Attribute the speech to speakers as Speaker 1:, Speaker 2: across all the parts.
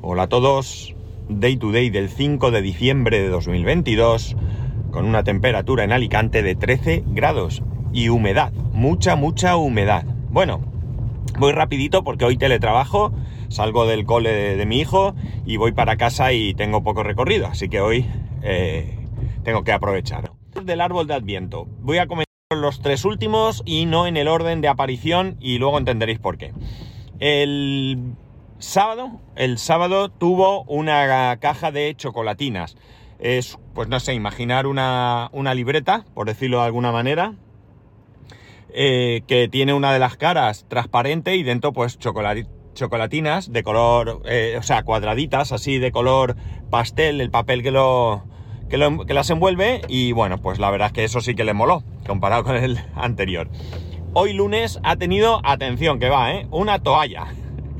Speaker 1: Hola a todos, Day to Day del 5 de diciembre de 2022, con una temperatura en Alicante de 13 grados y humedad, mucha, mucha humedad. Bueno, voy rapidito porque hoy teletrabajo, salgo del cole de, mi hijo y voy para casa y tengo poco recorrido, así que hoy eh, tengo que aprovechar. Del árbol de Adviento, voy a comentar los tres últimos y no en el orden de aparición y luego entenderéis por qué. El sábado, el sábado tuvo una caja de chocolatinas. Es, pues no sé, imaginar una, libreta, por decirlo de alguna manera, eh, que tiene una de las caras transparente y dentro pues chocolatinas de color, eh, o sea, cuadraditas así de color pastel, el papel que lo, que, lo, que las envuelve y bueno, pues la verdad es que eso sí que le moló comparado con el anterior. Hoy lunes ha tenido, atención que va, ¿eh? una toalla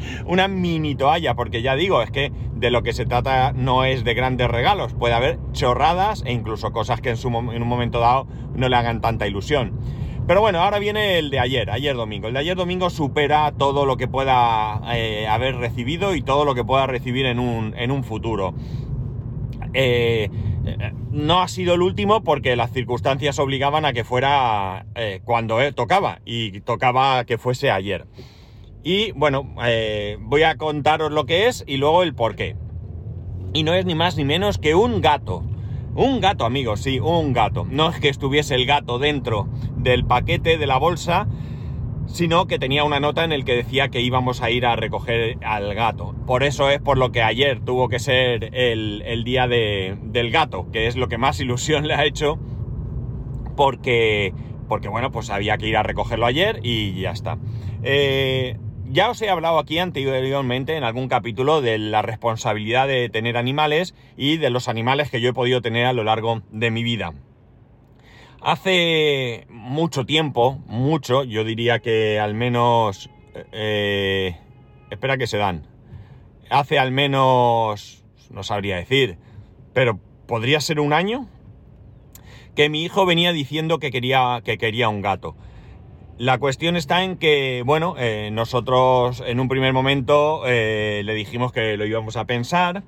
Speaker 1: una mini toalla, porque ya digo, es que de lo que se trata no es de grandes regalos, puede haber chorradas e incluso cosas que en, su, un momento dado no le hagan tanta ilusión. Pero bueno, ahora viene el de ayer, ayer domingo. El de ayer domingo supera todo lo que pueda eh, haber recibido y todo lo que pueda recibir en un, en un futuro. Eh, no ha sido el último porque las circunstancias obligaban a que fuera eh, cuando tocaba y tocaba que fuese ayer. Y bueno, eh, voy a contaros lo que es y luego el por qué. Y no es ni más ni menos que un gato. Un gato, amigos, sí, un gato. No es que estuviese el gato dentro del paquete de la bolsa, sino que tenía una nota en el que decía que íbamos a ir a recoger al gato. Por eso es por lo que ayer tuvo que ser el, día del gato, que es lo que más ilusión le ha hecho, porque, porque bueno, pues había que ir a recogerlo ayer y ya está. Eh, ya os he hablado aquí anteriormente en algún capítulo de la responsabilidad de tener animales y de los animales que yo he podido tener a lo largo de mi vida. Hace mucho tiempo, mucho, yo diría que al menos... Eh, espera que se dan. Hace al menos... no sabría decir, pero podría ser un año que mi hijo venía diciendo que quería, que quería un gato. La cuestión está en que, bueno, eh, nosotros en un primer momento eh, le dijimos que lo íbamos a pensar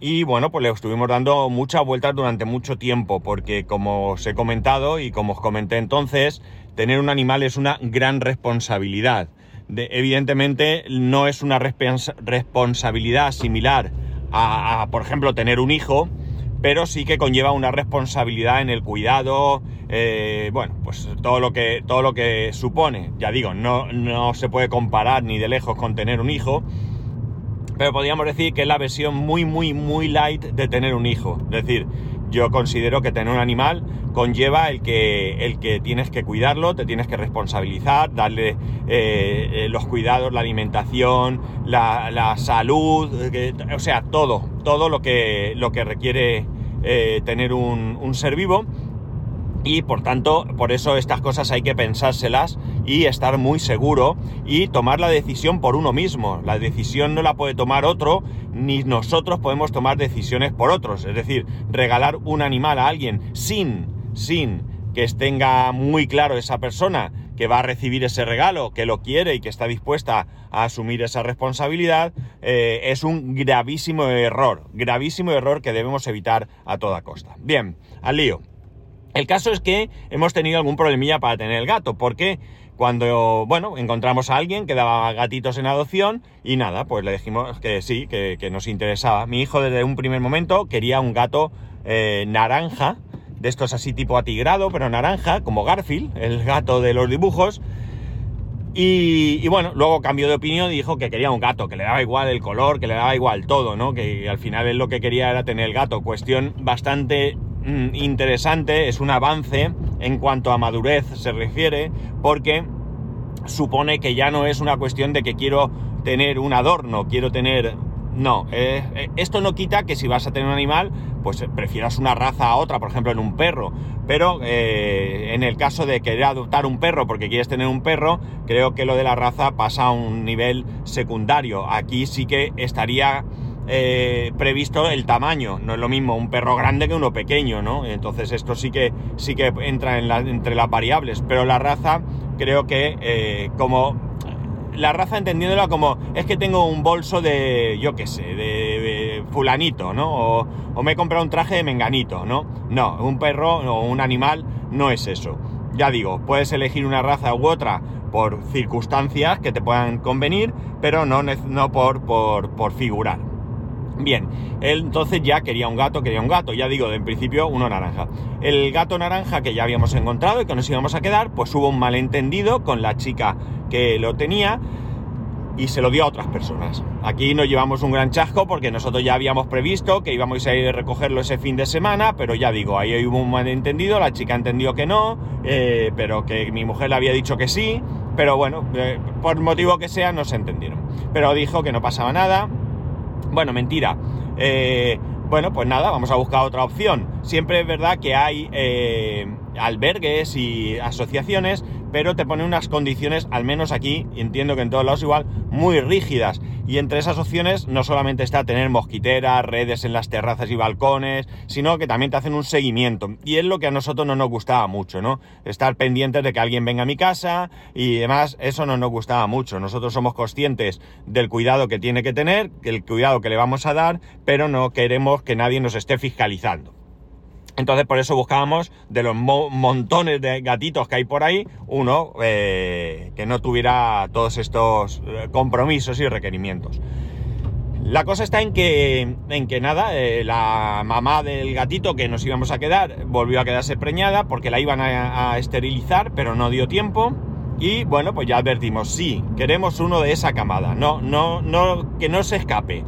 Speaker 1: y bueno, pues le estuvimos dando muchas vueltas durante mucho tiempo porque como os he comentado y como os comenté entonces, tener un animal es una gran responsabilidad. evidentemente no es una responsabilidad similar a, por ejemplo, tener un hijo, pero sí que conlleva una responsabilidad en el cuidado, eh, bueno, pues todo lo que, todo lo que supone. Ya digo, no, no se puede comparar ni de lejos con tener un hijo, pero podríamos decir que es la versión muy, muy, muy light de tener un hijo. Es decir, yo considero que tener un animal conlleva el que, el que tienes que cuidarlo, te tienes que responsabilizar, darle eh, eh, los cuidados, la alimentación, la, salud, o sea, todo, todo lo que, lo que requiere eh, tener un, ser vivo y por tanto, por eso estas cosas hay que pensárselas y estar muy seguro y tomar la decisión por uno mismo. La decisión no la puede tomar otro, ni nosotros podemos tomar decisiones por otros. Es decir, regalar un animal a alguien sin, sin que tenga muy claro esa persona que va a recibir ese regalo, que lo quiere y que está dispuesta a asumir esa responsabilidad, eh, es un gravísimo error, gravísimo error que debemos evitar a toda costa. Bien, al lío. El caso es que hemos tenido algún problemilla para tener el gato, porque cuando, bueno, encontramos a alguien que daba gatitos en adopción y nada, pues le dijimos que sí, que, nos interesaba. Mi hijo desde un primer momento quería un gato eh, naranja, de estos así tipo atigrado, pero naranja, como Garfield, el gato de los dibujos. Y, bueno, luego cambió de opinión y dijo que quería un gato, que le daba igual el color, que le daba igual todo, ¿no? Que al final él lo que quería era tener el gato. Cuestión bastante mm, interesante, es un avance en cuanto a madurez se refiere, porque supone que ya no es una cuestión de que quiero tener un adorno, quiero tener no, eh, eh, esto no quita que si vas a tener un animal, pues eh, prefieras una raza a otra, por ejemplo en un perro. Pero en el caso de querer adoptar un perro porque quieres tener un perro, creo que lo de la raza pasa a un nivel secundario. Aquí sí que estaría previsto el tamaño. No es lo mismo un perro grande que uno pequeño, ¿no? Entonces esto sí que, sí que entra en entre las variables. Pero la raza creo que como la raza entendiéndola como es que tengo un bolso de, yo qué sé, de, fulanito, ¿no? O, o, me he comprado un traje de menganito, ¿no? No, un perro o un animal no es eso. Ya digo, puedes elegir una raza u otra por circunstancias que te puedan convenir, pero no, no por, por, por figurar. Bien, él entonces ya quería un gato, quería un gato, ya digo, en principio uno naranja. El gato naranja que ya habíamos encontrado y que nos íbamos a quedar, pues hubo un malentendido con la chica que lo tenía y se lo dio a otras personas. Aquí nos llevamos un gran chasco porque nosotros ya habíamos previsto que íbamos a ir a recogerlo ese fin de semana, pero ya digo, ahí hubo un malentendido, la chica entendió que no, eh, pero que mi mujer le había dicho que sí, pero bueno, eh, por motivo que sea no se entendieron. Pero dijo que no pasaba nada, bueno, mentira. Eh, bueno, pues nada, vamos a buscar otra opción. Siempre es verdad que hay eh, albergues y asociaciones pero te pone unas condiciones, al menos aquí, entiendo que en todos lados igual, muy rígidas. Y entre esas opciones no solamente está tener mosquiteras, redes en las terrazas y balcones, sino que también te hacen un seguimiento. Y es lo que a nosotros no nos gustaba mucho, ¿no? Estar pendientes de que alguien venga a mi casa y demás, eso no nos gustaba mucho. Nosotros somos conscientes del cuidado que tiene que tener, el cuidado que le vamos a dar, pero no queremos que nadie nos esté fiscalizando. Entonces por eso buscábamos de los montones de gatitos que hay por ahí, uno eh, que no tuviera todos estos eh, compromisos y requerimientos. La cosa está en que, en que nada, eh, la mamá del gatito que nos íbamos a quedar volvió a quedarse preñada porque la iban a, a esterilizar, pero no dio tiempo. Y bueno, pues ya advertimos, sí, queremos uno de esa camada, no, no, no, que no se escape.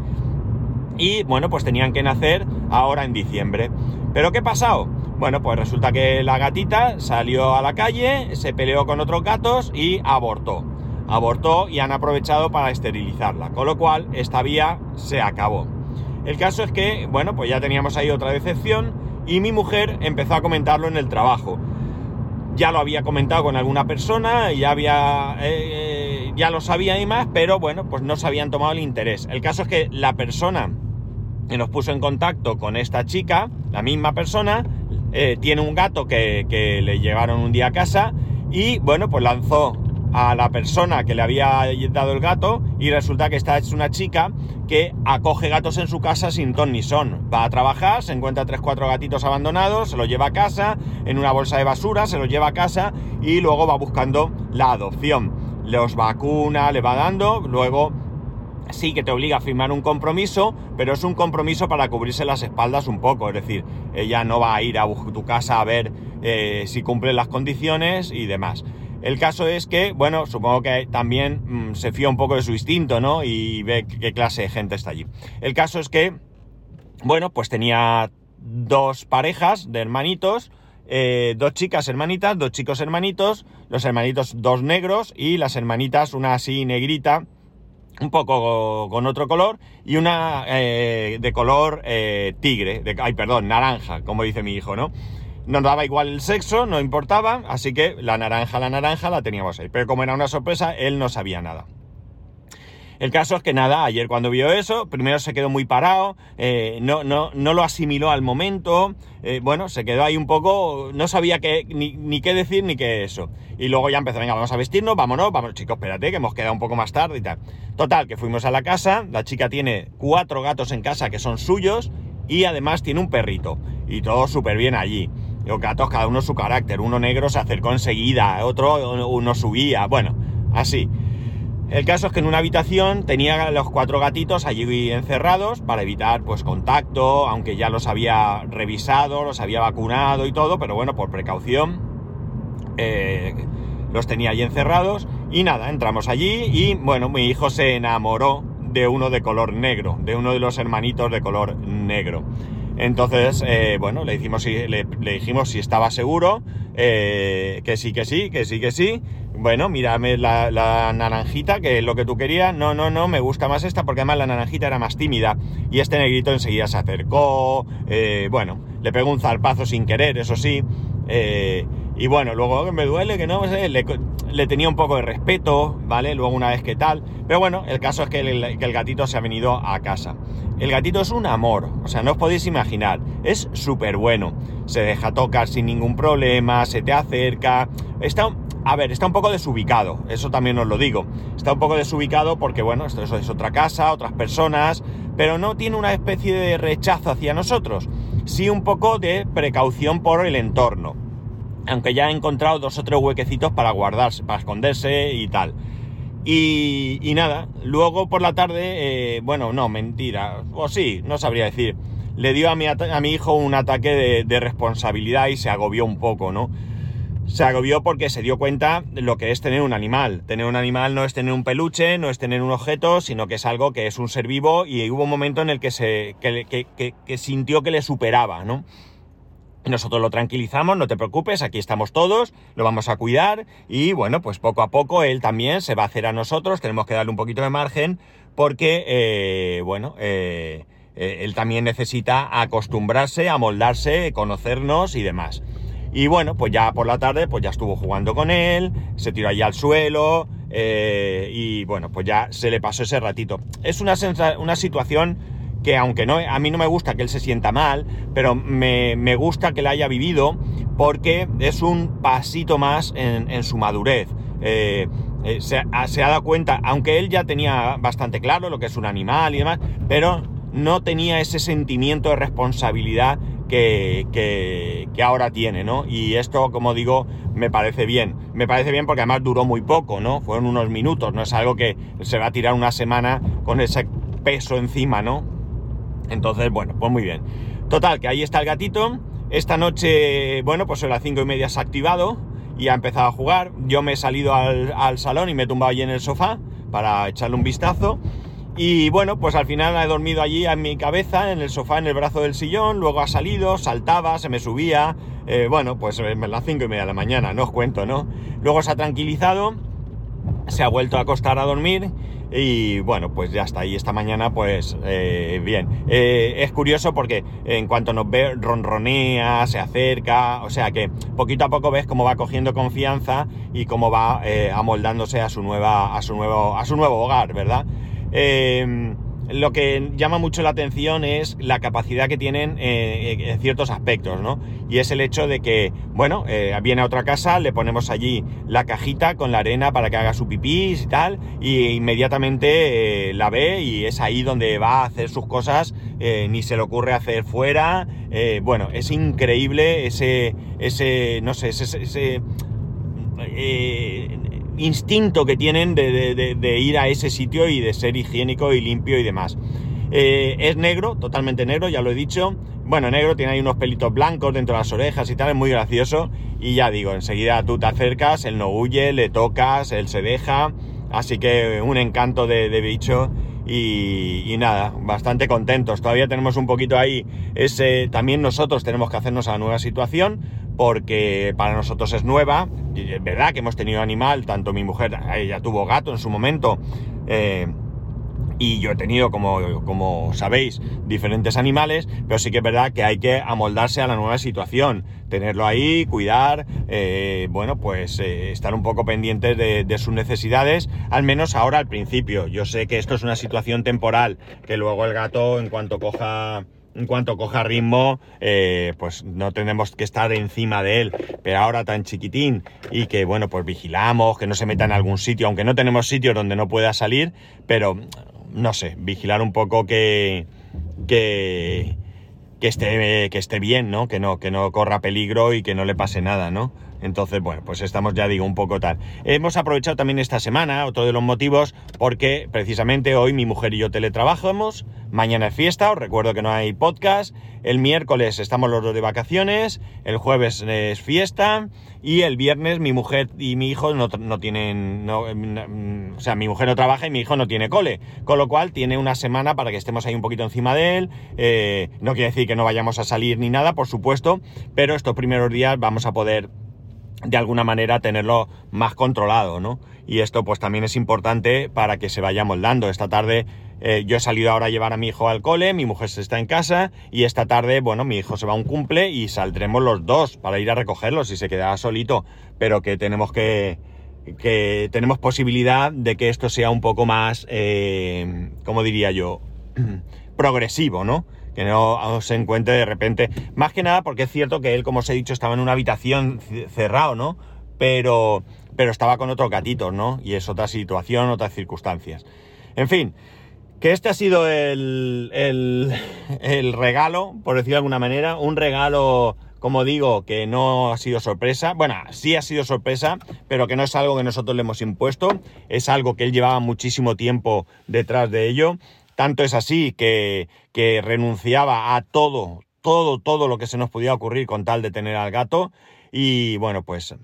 Speaker 1: Y bueno, pues tenían que nacer ahora en diciembre. ¿Pero qué ha pasado? Bueno, pues resulta que la gatita salió a la calle, se peleó con otros gatos y abortó. Abortó y han aprovechado para esterilizarla, con lo cual esta vía se acabó. El caso es que, bueno, pues ya teníamos ahí otra decepción y mi mujer empezó a comentarlo en el trabajo. Ya lo había comentado con alguna persona, ya había, eh, ya lo sabía y más, pero bueno, pues no se habían tomado el interés. El caso es que la persona que nos puso en contacto con esta chica, la misma persona, eh, tiene un gato que, le llevaron un día a casa y bueno, pues lanzó a la persona que le había dado el gato y resulta que esta es una chica que acoge gatos en su casa sin ton ni son. Va a trabajar, se encuentra tres, cuatro gatitos abandonados, se los lleva a casa, en una bolsa de basura, se los lleva a casa y luego va buscando la adopción. Los vacuna, le va dando, luego sí que te obliga a firmar un compromiso, pero es un compromiso para cubrirse las espaldas un poco, es decir, ella no va a ir a tu casa a ver eh, si cumplen las condiciones y demás. El caso es que, bueno, supongo que también mm, se fía un poco de su instinto, ¿no? Y ve qué clase de gente está allí. El caso es que, bueno, pues tenía dos parejas de hermanitos, eh, dos chicas hermanitas, dos chicos hermanitos, los hermanitos dos negros y las hermanitas una así negrita, un poco con otro color y una eh, de color eh, tigre, de, ay perdón, naranja, como dice mi hijo, ¿no? Nos daba igual el sexo, no importaba, así que la naranja, la naranja la teníamos ahí. Pero como era una sorpresa, él no sabía nada. El caso es que nada, ayer cuando vio eso, primero se quedó muy parado, eh, no, no, no, lo asimiló al momento, eh, bueno, se quedó ahí un poco, no sabía qué, ni, qué decir ni qué eso. Y luego ya empezó, venga, vamos a vestirnos, vámonos, vamos, chicos, espérate, que hemos quedado un poco más tarde y tal. Total, que fuimos a la casa, la chica tiene cuatro gatos en casa que son suyos y además tiene un perrito. Y todo súper bien allí. Los gatos, cada uno su carácter, uno negro se acercó enseguida, otro uno subía, bueno, así. El caso es que en una habitación tenía los cuatro gatitos allí encerrados para evitar pues contacto, aunque ya los había revisado, los había vacunado y todo, pero bueno, por precaución eh, los tenía allí encerrados y nada, entramos allí y bueno, mi hijo se enamoró de uno de color negro, de uno de los hermanitos de color negro. Entonces, eh, bueno, le, hicimos, le, dijimos si estaba seguro, eh, que sí, que sí, que sí, que sí. Bueno, mírame la, naranjita, que es lo que tú querías. No, no, no, me gusta más esta porque además la naranjita era más tímida. Y este negrito enseguida se acercó. Eh, bueno, le pegó un zarpazo sin querer, eso sí. y bueno, luego me duele que no sé, le, le, tenía un poco de respeto, ¿vale? Luego una vez que tal. Pero bueno, el caso es que el, que el gatito se ha venido a casa. El gatito es un amor, o sea, no os podéis imaginar, es súper bueno. Se deja tocar sin ningún problema, se te acerca, está a ver, está un poco desubicado, eso también os lo digo. Está un poco desubicado porque, bueno, esto es otra casa, otras personas, pero no tiene una especie de rechazo hacia nosotros, sí un poco de precaución por el entorno. Aunque ya ha encontrado dos o tres huequecitos para guardarse, para esconderse y tal. Y, nada, luego por la tarde, eh, bueno, no, mentira, o sí, no sabría decir. Le dio a mi, a mi hijo un ataque de responsabilidad y se agobió un poco, ¿no? Se agobió porque se dio cuenta de lo que es tener un animal. Tener un animal no es tener un peluche, no es tener un objeto, sino que es algo que es un ser vivo y hubo un momento en el que, se, que, sintió que le superaba, ¿no? Nosotros lo tranquilizamos, no te preocupes, aquí estamos todos, lo vamos a cuidar y bueno, pues poco a poco él también se va a hacer a nosotros, tenemos que darle un poquito de margen porque, eh, bueno, eh, eh, él también necesita acostumbrarse, a moldarse, conocernos y demás. Y bueno, pues ya por la tarde, pues ya estuvo jugando con él, se tiró allí al suelo eh, y bueno, pues ya se le pasó ese ratito. Es una, una situación que aunque no, a mí no me gusta que él se sienta mal, pero me, gusta que la haya vivido porque es un pasito más en, su madurez. Eh, eh, se, se, ha dado cuenta, aunque él ya tenía bastante claro lo que es un animal y demás, pero no tenía ese sentimiento de responsabilidad que, ahora tiene, ¿no? Y esto, como digo, me parece bien. Me parece bien porque además duró muy poco, ¿no? Fueron unos minutos, no es algo que se va a tirar una semana con ese peso encima, ¿no? Entonces, bueno, pues muy bien. Total, que ahí está el gatito. Esta noche, bueno, pues a las cinco y media se ha activado y ha empezado a jugar. Yo me he salido al, al salón y me he tumbado allí en el sofá para echarle un vistazo. Y bueno, pues al final he dormido allí en mi cabeza, en el sofá, en el brazo del sillón, luego ha salido, saltaba, se me subía, eh, bueno, pues a las cinco y media de la mañana, no os cuento, ¿no? Luego se ha tranquilizado, se ha vuelto a acostar a dormir y bueno, pues ya está. Y esta mañana, pues eh, bien. Eh, es curioso porque en cuanto nos ve, ronronea, se acerca. O sea que poquito a poco ves cómo va cogiendo confianza y cómo va amoldándose a su nueva, a su nuevo, a su nuevo hogar, ¿verdad? Em, lo que llama mucho la atención es la capacidad que tienen eh, en ciertos aspectos, ¿no? Y es el hecho de que, bueno, eh, viene a otra casa, le ponemos allí la cajita con la arena para que haga su pipí y tal, y inmediatamente eh, la ve y es ahí donde va a hacer sus cosas, ni se le ocurre hacer fuera. bueno, es increíble ese, ese, no sé, ese, ese instinto que tienen de, ir a ese sitio y de ser higiénico y limpio y demás. Eh, es negro, totalmente negro, ya lo he dicho. Bueno, negro, tiene ahí unos pelitos blancos dentro de las orejas y tal, es muy gracioso. Y ya digo, enseguida tú te acercas, él no huye, le tocas, él se deja. Así que un encanto de, bicho. Y, y, nada, bastante contentos. Todavía tenemos un poquito ahí ese. También nosotros tenemos que hacernos a la nueva situación porque para nosotros es nueva. Es verdad que hemos tenido animal, tanto mi mujer, ella tuvo gato en su momento, eh, y yo he tenido, como, como sabéis, diferentes animales, pero sí que es verdad que hay que amoldarse a la nueva situación, tenerlo ahí, cuidar, eh, bueno, pues eh, estar un poco pendientes de sus necesidades, al menos ahora al principio. Yo sé que esto es una situación temporal, que luego el gato, en cuanto coja en cuanto coja ritmo, eh, pues no tenemos que estar encima de él. Pero ahora tan chiquitín y que, bueno, pues vigilamos, que no se meta en algún sitio, aunque no tenemos sitio donde no pueda salir, pero no sé, vigilar un poco que, que, que esté, que esté bien, ¿no? Que no, que no corra peligro y que no le pase nada, ¿no? Entonces, bueno, pues estamos, ya digo, un poco tal. Hemos aprovechado también esta semana, otro de los motivos, porque precisamente hoy mi mujer y yo teletrabajamos, mañana es fiesta, os recuerdo que no hay podcast, el miércoles estamos los dos de vacaciones, el jueves es fiesta y el viernes mi mujer y mi hijo no, tienen, o sea, mi mujer no trabaja y mi hijo no tiene cole, con lo cual tiene una semana para que estemos ahí un poquito encima de él, eh, no quiere decir que no vayamos a salir ni nada, por supuesto, pero estos primeros días vamos a poder de alguna manera tenerlo más controlado, ¿no? Y esto pues también es importante para que se vaya moldando. Esta tarde eh, yo he salido ahora a llevar a mi hijo al cole, mi mujer se está en casa y esta tarde, bueno, mi hijo se va a un cumple y saldremos los dos para ir a recogerlo si se queda solito, pero que tenemos que, que tenemos posibilidad de que esto sea un poco más, eh, ¿cómo diría yo? progresivo, ¿no? que no se encuentre de repente. Más que nada porque es cierto que él, como os he dicho, estaba en una habitación cerrado, ¿no? Pero, pero estaba con otros gatitos, ¿no? Y es otra situación, otras circunstancias. En fin, que este ha sido el, el, regalo, por decirlo de alguna manera, un regalo, como digo, que no ha sido sorpresa. Bueno, sí ha sido sorpresa, pero que no es algo que nosotros le hemos impuesto, es algo que él llevaba muchísimo tiempo detrás de ello. Tanto es así que, renunciaba a todo, todo, todo lo que se nos podía ocurrir con tal de tener al gato. Y bueno, pues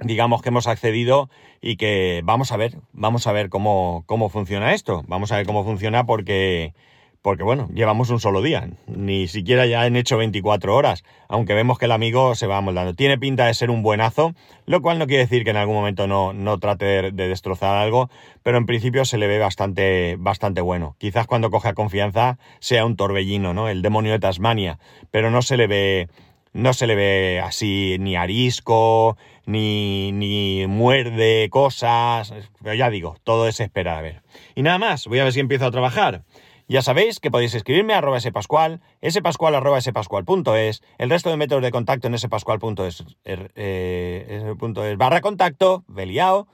Speaker 1: digamos que hemos accedido y que vamos a ver, vamos a ver cómo, cómo funciona esto. Vamos a ver cómo funciona porque, porque, bueno, llevamos un solo día. Ni siquiera ya han hecho 24 horas, aunque vemos que el amigo se va moldando. Tiene pinta de ser un buenazo, lo cual no quiere decir que en algún momento no, no trate de, destrozar algo, pero en principio se le ve bastante, bastante bueno. Quizás cuando coja confianza sea un torbellino, ¿no? El demonio de Tasmania, pero no se le ve no se le ve así ni arisco, ni, ni muerde cosas, pero ya digo, todo es esperar a ver. Y nada más, voy a ver si empiezo a trabajar. Ya sabéis que podéis escribirme a arroba spascual, spascual arroba spascual.es, el resto de métodos de contacto en spascual.es er, eh, barra contacto, veliao.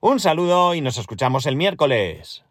Speaker 1: Un saludo y nos escuchamos el miércoles.